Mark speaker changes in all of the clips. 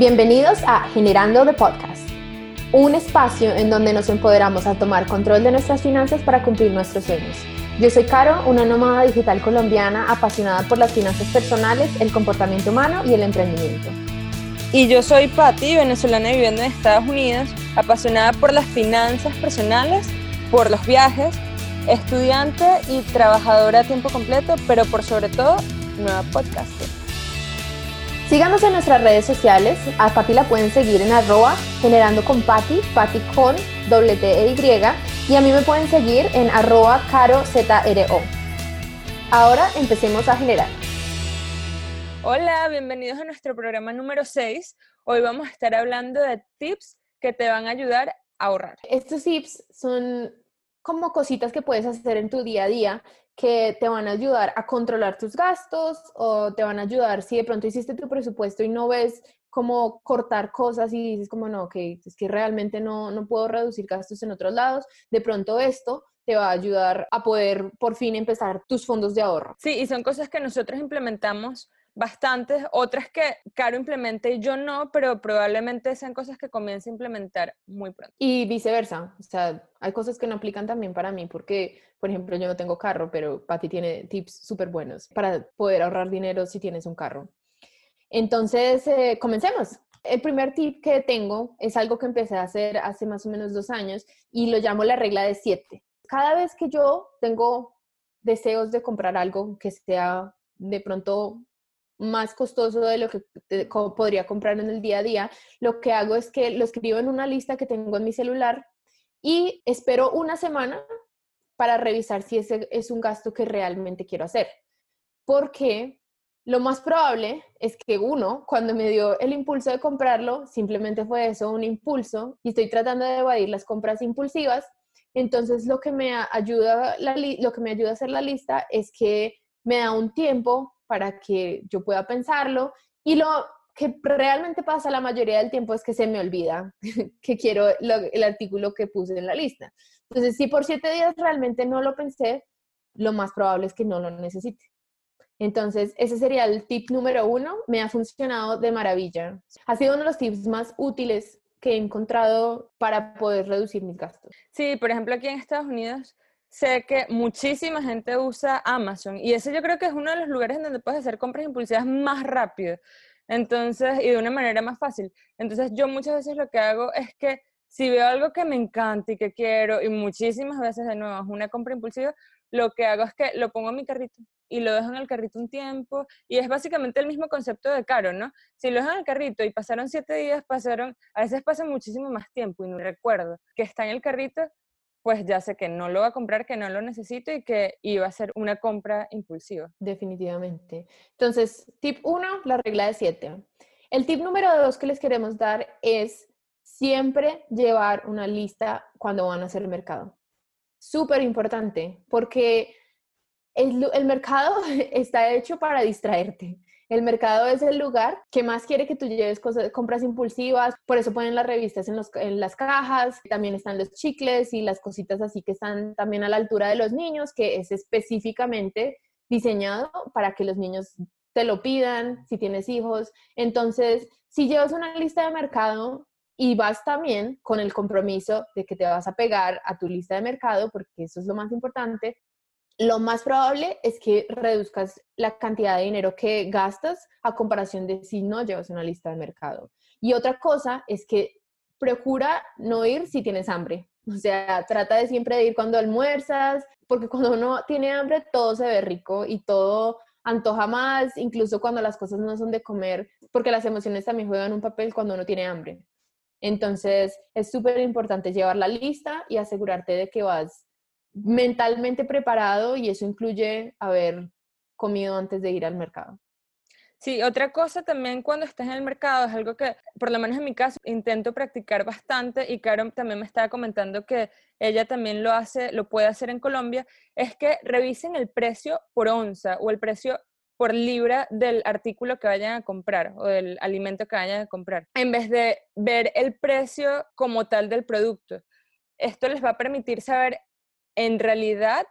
Speaker 1: Bienvenidos a Generando the Podcast, un espacio en donde nos empoderamos a tomar control de nuestras finanzas para cumplir nuestros sueños. Yo soy Caro, una nómada digital colombiana apasionada por las finanzas personales, el comportamiento humano y el emprendimiento.
Speaker 2: Y yo soy Patti, venezolana viviendo en Estados Unidos, apasionada por las finanzas personales, por los viajes, estudiante y trabajadora a tiempo completo, pero por sobre todo, nueva podcaster.
Speaker 1: Síganos en nuestras redes sociales. A Pati la pueden seguir en arroba generando con Pati, Pati con doble T e Y. Y a mí me pueden seguir en arroba caro ZRO. Ahora empecemos a generar.
Speaker 2: Hola, bienvenidos a nuestro programa número 6. Hoy vamos a estar hablando de tips que te van a ayudar a ahorrar.
Speaker 1: Estos tips son como cositas que puedes hacer en tu día a día que te van a ayudar a controlar tus gastos o te van a ayudar si de pronto hiciste tu presupuesto y no ves cómo cortar cosas y dices como no, que es que realmente no, no puedo reducir gastos en otros lados, de pronto esto te va a ayudar a poder por fin empezar tus fondos de ahorro.
Speaker 2: Sí, y son cosas que nosotros implementamos bastantes, otras que Caro implemente y yo no, pero probablemente sean cosas que comience a implementar muy pronto.
Speaker 1: Y viceversa, o sea, hay cosas que no aplican también para mí, porque, por ejemplo, yo no tengo carro, pero Patti tiene tips súper buenos para poder ahorrar dinero si tienes un carro. Entonces, eh, comencemos. El primer tip que tengo es algo que empecé a hacer hace más o menos dos años y lo llamo la regla de siete. Cada vez que yo tengo deseos de comprar algo que sea de pronto más costoso de lo que podría comprar en el día a día, lo que hago es que lo escribo en una lista que tengo en mi celular y espero una semana para revisar si ese es un gasto que realmente quiero hacer. Porque lo más probable es que uno, cuando me dio el impulso de comprarlo, simplemente fue eso, un impulso, y estoy tratando de evadir las compras impulsivas. Entonces, lo que me ayuda, lo que me ayuda a hacer la lista es que me da un tiempo para que yo pueda pensarlo. Y lo que realmente pasa la mayoría del tiempo es que se me olvida que quiero el artículo que puse en la lista. Entonces, si por siete días realmente no lo pensé, lo más probable es que no lo necesite. Entonces, ese sería el tip número uno. Me ha funcionado de maravilla. Ha sido uno de los tips más útiles que he encontrado para poder reducir mis gastos.
Speaker 2: Sí, por ejemplo, aquí en Estados Unidos sé que muchísima gente usa Amazon y ese yo creo que es uno de los lugares en donde puedes hacer compras impulsivas más rápido. Entonces, y de una manera más fácil. Entonces, yo muchas veces lo que hago es que si veo algo que me encanta y que quiero, y muchísimas veces de nuevo es una compra impulsiva, lo que hago es que lo pongo en mi carrito y lo dejo en el carrito un tiempo. Y es básicamente el mismo concepto de caro, ¿no? Si lo dejo en el carrito y pasaron siete días, pasaron, a veces pasa muchísimo más tiempo y no recuerdo que está en el carrito, pues ya sé que no lo va a comprar, que no lo necesito y que iba a ser una compra impulsiva.
Speaker 1: Definitivamente. Entonces, tip 1, la regla de 7. El tip número 2 que les queremos dar es siempre llevar una lista cuando van a hacer el mercado. Súper importante, porque el mercado está hecho para distraerte. El mercado es el lugar que más quiere que tú lleves compras impulsivas, por eso ponen las revistas en, en las cajas, también están los chicles y las cositas así que están también a la altura de los niños, que es específicamente diseñado para que los niños te lo pidan, si tienes hijos. Entonces, si llevas una lista de mercado y vas también con el compromiso de que te vas a pegar a tu lista de mercado, porque eso es lo más importante, lo más probable es que reduzcas la cantidad de dinero que gastas a comparación de si no llevas una lista de mercado. Y otra cosa es que procura no ir si tienes hambre. O sea, trata de siempre ir cuando almuerzas, porque cuando uno tiene hambre todo se ve rico y todo antoja más, incluso cuando las cosas no son de comer, porque las emociones también juegan un papel cuando uno tiene hambre. Entonces, es súper importante llevar la lista y asegurarte de que vas mentalmente preparado y eso incluye haber comido antes de ir al mercado.
Speaker 2: Sí, otra cosa también cuando estás en el mercado es algo que, por lo menos en mi caso, intento practicar bastante y Caro también me estaba comentando que ella también lo hace, lo puede hacer en Colombia, es que revisen el precio por onza o el precio por libra del artículo que vayan a comprar o del alimento que vayan a comprar, en vez de ver el precio como tal del producto. Esto les va a permitir saber en realidad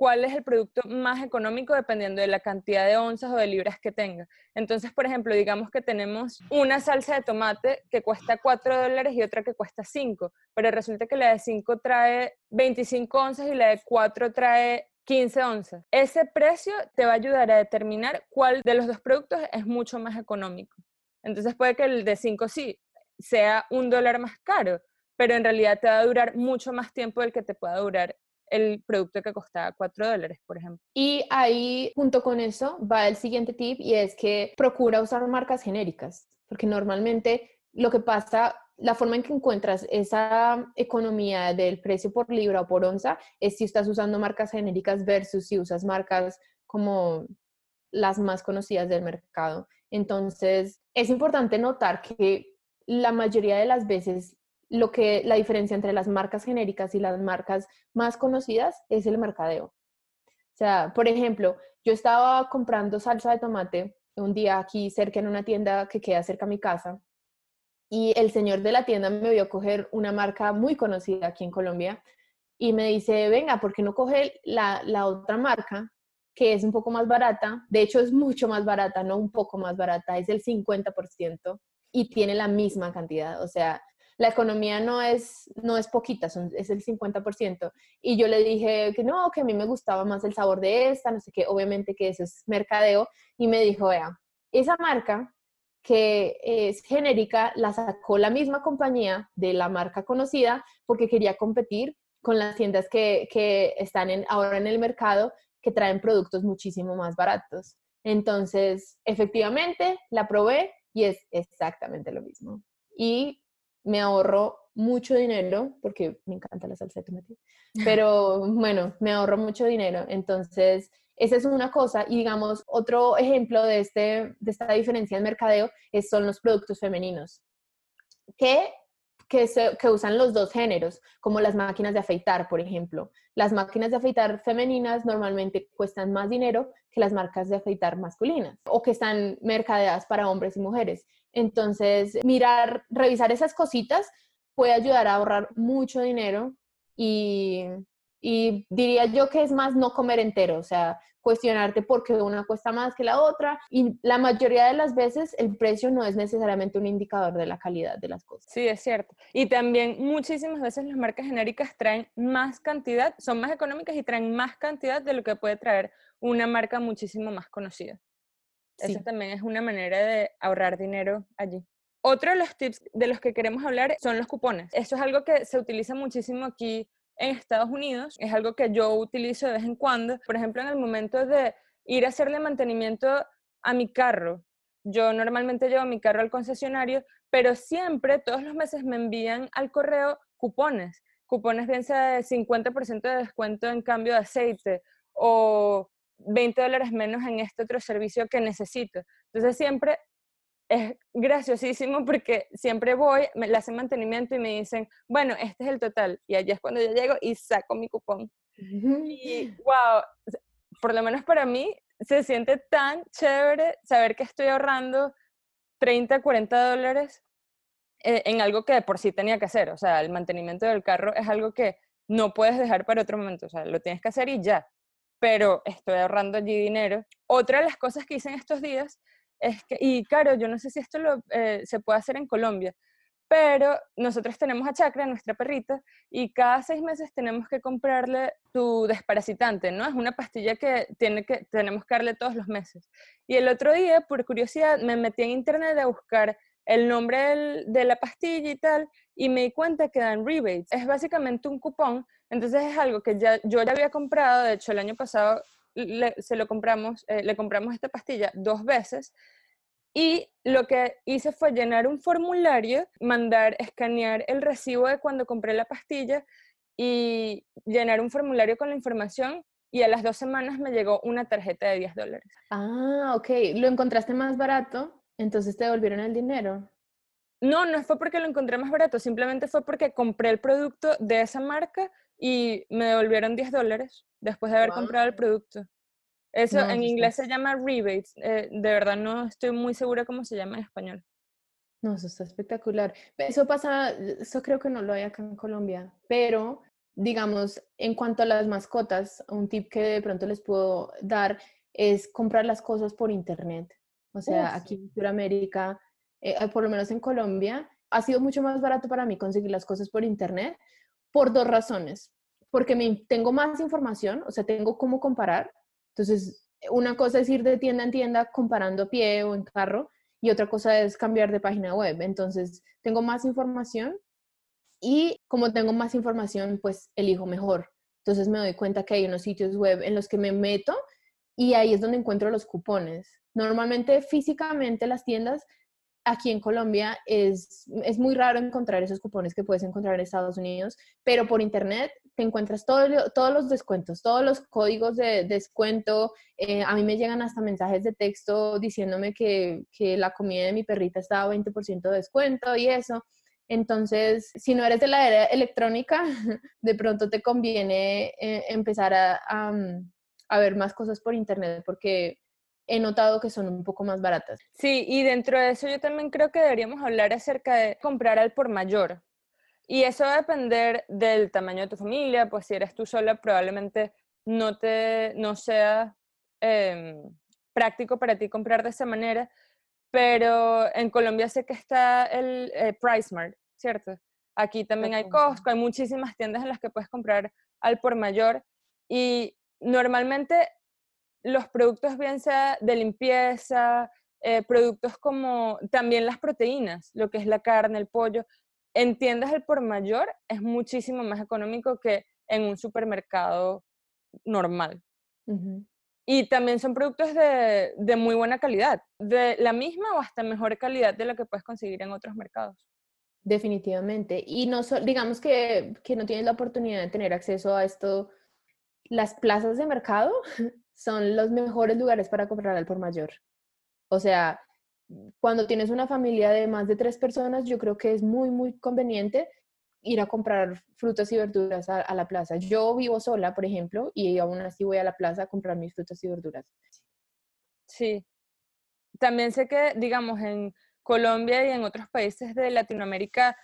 Speaker 2: cuál es el producto más económico dependiendo de la cantidad de onzas o de libras que tenga. Entonces, por ejemplo, digamos que tenemos una salsa de tomate que cuesta 4 dólares y otra que cuesta 5, pero resulta que la de 5 trae 25 onzas y la de 4 trae 15 onzas. Ese precio te va a ayudar a determinar cuál de los dos productos es mucho más económico. Entonces puede que el de 5 sí sea un dólar más caro, pero en realidad te va a durar mucho más tiempo del que te pueda durar el producto que costaba 4 dólares, por ejemplo.
Speaker 1: Y ahí, junto con eso, va el siguiente tip y es que procura usar marcas genéricas, porque normalmente lo que pasa, la forma en que encuentras esa economía del precio por libra o por onza es si estás usando marcas genéricas versus si usas marcas como las más conocidas del mercado. Entonces, es importante notar que la mayoría de las veces lo que la diferencia entre las marcas genéricas y las marcas más conocidas es el mercadeo. O sea, por ejemplo, yo estaba comprando salsa de tomate un día aquí cerca en una tienda que queda cerca de mi casa y el señor de la tienda me vio coger una marca muy conocida aquí en Colombia y me dice, venga, ¿por qué no coge la, la otra marca que es un poco más barata? De hecho, es mucho más barata, no un poco más barata, es el 50% y tiene la misma cantidad. O sea, la economía no es, no es poquita, son, es el 50%. Y yo le dije que no, que a mí me gustaba más el sabor de esta, no sé qué, obviamente que eso es mercadeo. Y me dijo, vea, esa marca que es genérica la sacó la misma compañía de la marca conocida porque quería competir con las tiendas que, que están en, ahora en el mercado que traen productos muchísimo más baratos. Entonces, efectivamente, la probé y es exactamente lo mismo. Y me ahorro mucho dinero, porque me encanta la salsa de tomate, pero bueno, me ahorro mucho dinero. Entonces, esa es una cosa. Y digamos, otro ejemplo de, este, de esta diferencia en mercadeo es, son los productos femeninos, que, que, se, que usan los dos géneros, como las máquinas de afeitar, por ejemplo. Las máquinas de afeitar femeninas normalmente cuestan más dinero que las marcas de afeitar masculinas o que están mercadeadas para hombres y mujeres. Entonces, mirar, revisar esas cositas puede ayudar a ahorrar mucho dinero y, diría yo que es más no comer entero, o sea, cuestionarte por qué una cuesta más que la otra y la mayoría de las veces el precio no es necesariamente un indicador de la calidad de las cosas.
Speaker 2: Sí, es cierto. Y también muchísimas veces las marcas genéricas traen más cantidad, son más económicas y traen más cantidad de lo que puede traer una marca muchísimo más conocida. Esa también es una manera de ahorrar dinero allí. Otro de los tips de los que queremos hablar son los cupones. Eso es algo que se utiliza muchísimo aquí en Estados Unidos. Es algo que yo utilizo de vez en cuando. Por ejemplo, en el momento de ir a hacerle mantenimiento a mi carro. Yo normalmente llevo mi carro al concesionario, pero siempre, todos los meses, me envían al correo cupones. Cupones bien sea de 50% de descuento en cambio de aceite o 20 dólares menos en este otro servicio que necesito. Entonces siempre es graciosísimo porque siempre voy, me le hacen mantenimiento y me dicen, bueno, este es el total. Y allí es cuando yo llego y saco mi cupón. Y wow, por lo menos para mí se siente tan chévere saber que estoy ahorrando 30, 40 dólares eh, en algo que por sí tenía que hacer. O sea, el mantenimiento del carro es algo que no puedes dejar para otro momento. O sea, lo tienes que hacer y ya pero estoy ahorrando allí dinero. Otra de las cosas que hice en estos días es que, y claro, yo no sé si esto eh, se puede hacer en Colombia, pero nosotros tenemos a Chakra, nuestra perrita, y cada seis meses tenemos que comprarle tu desparasitante, ¿no? Es una pastilla que, tiene que tenemos que darle todos los meses. Y el otro día, por curiosidad, me metí en internet a buscar el nombre de la pastilla y tal, y me di cuenta que dan rebates. Es básicamente un cupón, entonces es algo que ya, yo ya había comprado, de hecho el año pasado le, se lo compramos, eh, le compramos esta pastilla dos veces, y lo que hice fue llenar un formulario, mandar, escanear el recibo de cuando compré la pastilla y llenar un formulario con la información y a las dos semanas me llegó una tarjeta de 10 dólares.
Speaker 1: Ah, ok. ¿Lo encontraste más barato? Entonces te devolvieron el dinero.
Speaker 2: No, no fue porque lo encontré más barato, simplemente fue porque compré el producto de esa marca y me devolvieron 10 dólares después de haber comprado el producto. Eso en inglés se llama rebates. Eh, de verdad no estoy muy segura cómo se llama en español.
Speaker 1: No, eso está espectacular. Eso pasa, eso creo que no lo hay acá en Colombia, pero digamos, en cuanto a las mascotas, un tip que de pronto les puedo dar es comprar las cosas por internet. O sea, aquí en Sudamérica, eh, por lo menos en Colombia, ha sido mucho más barato para mí conseguir las cosas por internet por dos razones. Porque tengo más información, o sea, tengo cómo comparar. Entonces, una cosa es ir de tienda en tienda comparando a pie o en carro y otra cosa es cambiar de página web. Entonces, tengo más información y como tengo más información, pues elijo mejor. Entonces me doy cuenta que hay unos sitios web en los que me meto y ahí es donde encuentro los cupones. Normalmente físicamente las tiendas aquí en Colombia es, es muy raro encontrar esos cupones que puedes encontrar en Estados Unidos, pero por internet te encuentras todo, todos los descuentos, todos los códigos de descuento. Eh, a mí me llegan hasta mensajes de texto diciéndome que, que la comida de mi perrita estaba 20% de descuento y eso. Entonces, si no eres de la era electrónica, de pronto te conviene eh, empezar a, mm, a ver más cosas por internet porque he notado que son un poco más baratas.
Speaker 2: Sí, y dentro de eso yo también creo que deberíamos hablar acerca de comprar al por mayor. Y eso va a depender del tamaño de tu familia, pues si eres tú sola probablemente no, te, no sea em, práctico para ti comprar de esa manera, pero en Colombia sé que está el eh, PriceMart, ¿cierto? Aquí también hay Costco, hay muchísimas tiendas en las que puedes comprar al por mayor y normalmente los productos bien sea de limpieza, eh, productos como también las proteínas, lo que es la carne, el pollo, en tiendas del por mayor es muchísimo más económico que en un supermercado normal. Y también son productos de, de, muy buena calidad, de la misma o hasta mejor calidad de la que puedes conseguir en otros mercados.
Speaker 1: Definitivamente. Y no digamos que, que no tienes la oportunidad de tener acceso a esto. Las plazas de mercado son los mejores lugares para comprar al por mayor. O sea, cuando tienes una familia de más de tres personas, yo creo que es muy, muy conveniente ir a comprar frutas y verduras a, la plaza. Yo vivo sola, por ejemplo, y aún así voy a la plaza a comprar mis frutas y verduras.
Speaker 2: Sí. También sé que, digamos, en Colombia y en otros países de Latinoamérica,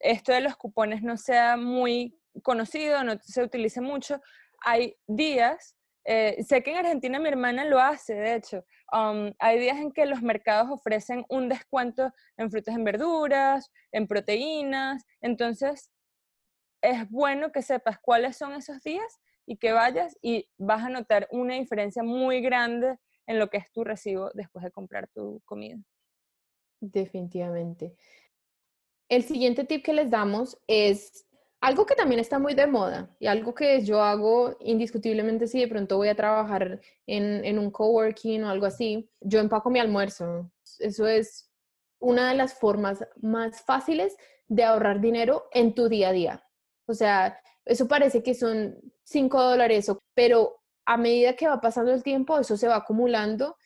Speaker 2: esto de los cupones no sea muy conocido, no se utilice mucho. Hay días eh, sé que en Argentina mi hermana lo hace, de hecho. Um, hay días en que los mercados ofrecen un descuento en frutas en verduras, en proteínas. Entonces, es bueno que sepas cuáles son esos días y que vayas y vas a notar una diferencia muy grande en lo que es tu recibo después de comprar tu comida.
Speaker 1: Definitivamente. El siguiente tip que les damos es algo que también está muy de moda y algo que yo hago indiscutiblemente si de pronto voy a trabajar en, en un coworking o algo así, yo empaco mi almuerzo. Eso es una de las formas más fáciles de ahorrar dinero en tu día a día. O sea, eso parece que son 5 dólares, pero a medida que va pasando el tiempo, eso se va acumulando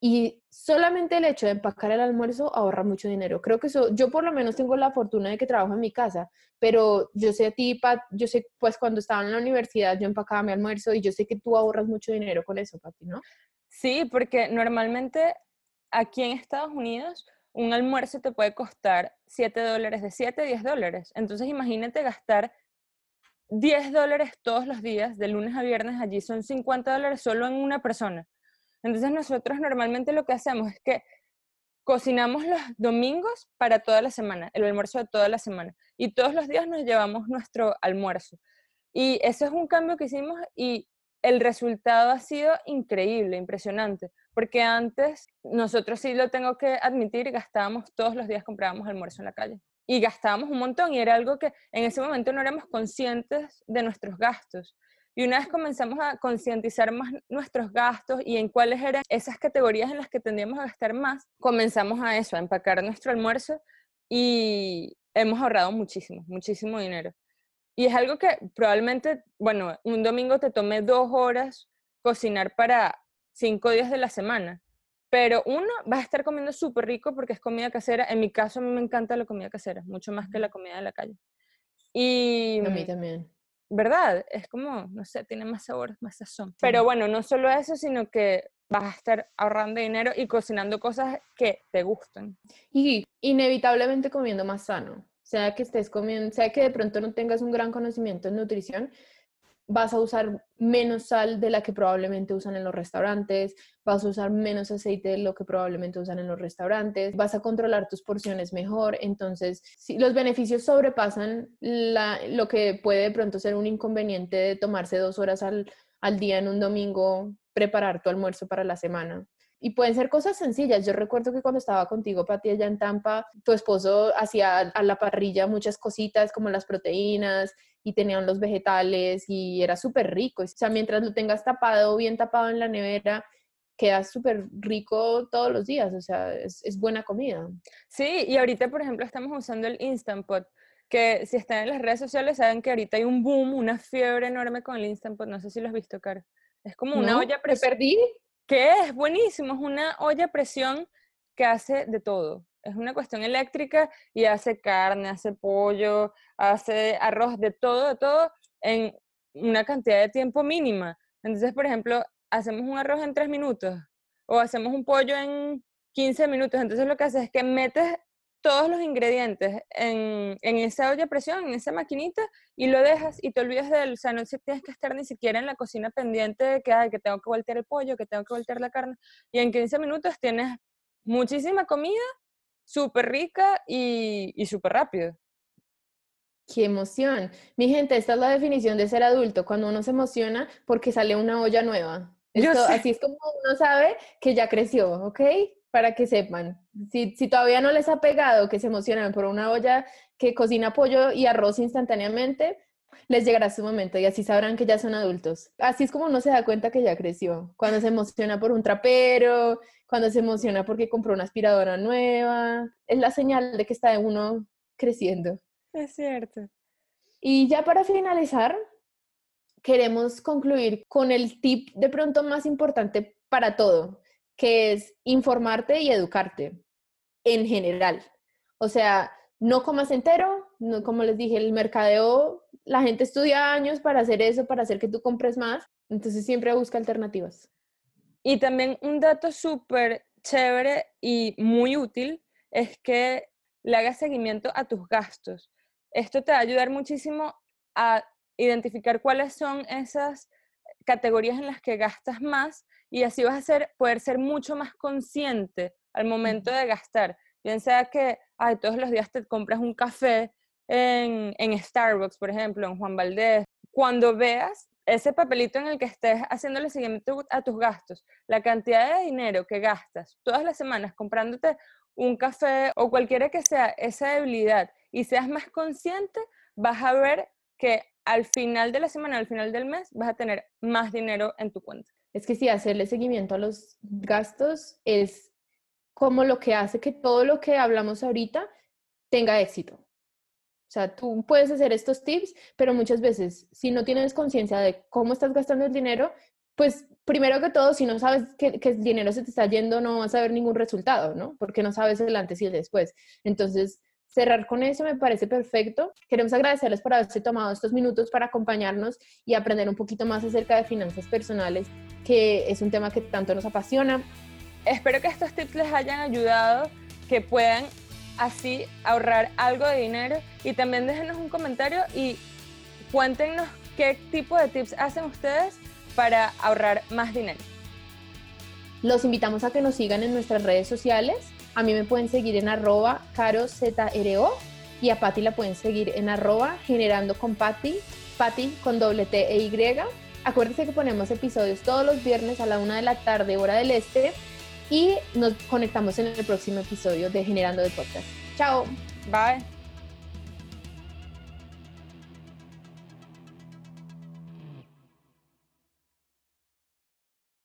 Speaker 1: y solamente el hecho de empacar el almuerzo ahorra mucho dinero. Creo que eso, yo por lo menos tengo la fortuna de que trabajo en mi casa, pero yo sé a ti, Pat, yo sé, pues cuando estaba en la universidad yo empacaba mi almuerzo y yo sé que tú ahorras mucho dinero con eso, Pati, ¿no?
Speaker 2: Sí, porque normalmente aquí en Estados Unidos un almuerzo te puede costar 7 dólares, de 7 a 10 dólares. Entonces imagínate gastar 10 dólares todos los días, de lunes a viernes, allí son 50 dólares solo en una persona. Entonces nosotros normalmente lo que hacemos es que cocinamos los domingos para toda la semana, el almuerzo de toda la semana. Y todos los días nos llevamos nuestro almuerzo. Y ese es un cambio que hicimos y el resultado ha sido increíble, impresionante, porque antes nosotros sí lo tengo que admitir, gastábamos todos los días, comprábamos almuerzo en la calle. Y gastábamos un montón y era algo que en ese momento no éramos conscientes de nuestros gastos. Y una vez comenzamos a concientizar más nuestros gastos y en cuáles eran esas categorías en las que tendríamos a gastar más, comenzamos a eso, a empacar nuestro almuerzo y hemos ahorrado muchísimo, muchísimo dinero. Y es algo que probablemente, bueno, un domingo te tome dos horas cocinar para cinco días de la semana. Pero uno, vas a estar comiendo súper rico porque es comida casera. En mi caso, a mí me encanta la comida casera, mucho más que la comida de la calle.
Speaker 1: Y, a mí también.
Speaker 2: ¿Verdad? Es como, no sé, tiene más sabor, más sazón. Pero bueno, no solo eso, sino que vas a estar ahorrando dinero y cocinando cosas que te gustan.
Speaker 1: Y inevitablemente comiendo más sano. sea que estés comiendo, sea que de pronto no tengas un gran conocimiento en nutrición, vas a usar menos sal de la que probablemente usan en los restaurantes, vas a usar menos aceite de lo que probablemente usan en los restaurantes, vas a controlar tus porciones mejor, entonces si los beneficios sobrepasan lo que puede de pronto ser un inconveniente de tomarse dos horas al día en un domingo, preparar tu almuerzo para la semana. Y pueden ser cosas sencillas. Yo recuerdo que cuando estaba contigo, Pati, allá en Tampa, tu esposo hacía a la parrilla muchas cositas como las proteínas y tenían los vegetales y era súper rico. O sea, mientras lo tengas tapado, bien tapado en la nevera, queda súper rico todos los días. O sea, es, es, buena comida.
Speaker 2: Sí, y ahorita, por ejemplo, estamos usando el Instant Pot que si están en las redes sociales saben que ahorita hay un boom, una fiebre enorme con el Instant Pot. No sé si lo has visto, Caro. Es como una olla
Speaker 1: a presión. perdí?
Speaker 2: Que es buenísimo, es una olla a presión que hace de todo. Es una cuestión eléctrica y hace carne, hace pollo, hace arroz, de todo, de todo, en una cantidad de tiempo mínima. Entonces, por ejemplo, hacemos un arroz en tres minutos o hacemos un pollo en 15 minutos. Entonces, lo que hace es que metes todos los ingredientes en, en, esa olla a presión, en esa maquinita, y lo dejas y te olvidas del, o sea, no tienes que estar ni siquiera en la cocina pendiente de que, ay, que tengo que voltear el pollo, que tengo que voltear la carne, y en 15 minutos tienes muchísima comida, súper rica y, y súper rápido.
Speaker 1: ¡Qué emoción! Mi gente, esta es la definición de ser adulto, cuando uno se emociona porque sale una olla nueva. así es como uno sabe que ya creció, ¿ok? Para que sepan. Si, si, todavía no les ha pegado que se emocionan por una olla que cocina pollo y arroz instantáneamente, les llegará su momento y así sabrán que ya son adultos. Así es como uno se da cuenta que ya creció. Cuando se emociona por un trapero, cuando se emociona porque compró una aspiradora nueva, es la señal de que está uno creciendo.
Speaker 2: Es cierto.
Speaker 1: Y ya para finalizar, queremos concluir con el tip de pronto más importante para todo que es informarte y educarte en general. O sea, no comas entero, no, como les dije, el mercadeo, la gente estudia años para hacer eso, para hacer que tú compres más, entonces siempre busca alternativas.
Speaker 2: Y también un dato súper chévere y muy útil es que le hagas seguimiento a tus gastos. Esto te va a ayudar muchísimo a identificar cuáles son esas categorías en las que gastas más y así vas a ser, poder ser mucho más consciente al momento de gastar. Bien sea que ay, todos los días te compras un café en, en Starbucks, por ejemplo, en Juan Valdés. Cuando veas ese papelito en el que estés haciéndole seguimiento a tus gastos, la cantidad de dinero que gastas todas las semanas comprándote un café o cualquiera que sea esa debilidad y seas más consciente, vas a ver que al final de la semana, al final del mes, vas a tener más dinero en tu cuenta
Speaker 1: es que sí, hacerle seguimiento a los gastos es como lo que hace que todo lo que hablamos ahorita tenga éxito. O sea, tú puedes hacer estos tips, pero muchas veces si no tienes conciencia de cómo estás gastando el dinero, pues primero que todo, si no sabes que, que, el dinero se te está yendo, no vas a ver ningún resultado, ¿no? Porque no sabes el antes y el después. Entonces, cerrar con eso me parece perfecto. Queremos agradecerles por haberse tomado estos minutos para acompañarnos y aprender un poquito más acerca de finanzas personales, que es un tema que tanto nos apasiona.
Speaker 2: Espero que estos tips les hayan ayudado, que puedan así ahorrar algo de dinero y también déjenos un comentario y cuéntenos qué tipo de tips hacen ustedes para ahorrar más dinero.
Speaker 1: Los invitamos a que nos sigan en nuestras redes sociales a mí me pueden seguir en arroba carozro y a Patti la pueden seguir en arroba generando con Patti, Patti con doble T e Y. Acuérdense que ponemos episodios todos los viernes a la una de la tarde, hora del este, y nos conectamos en el próximo episodio de Generando de Podcast. Chao.
Speaker 2: Bye.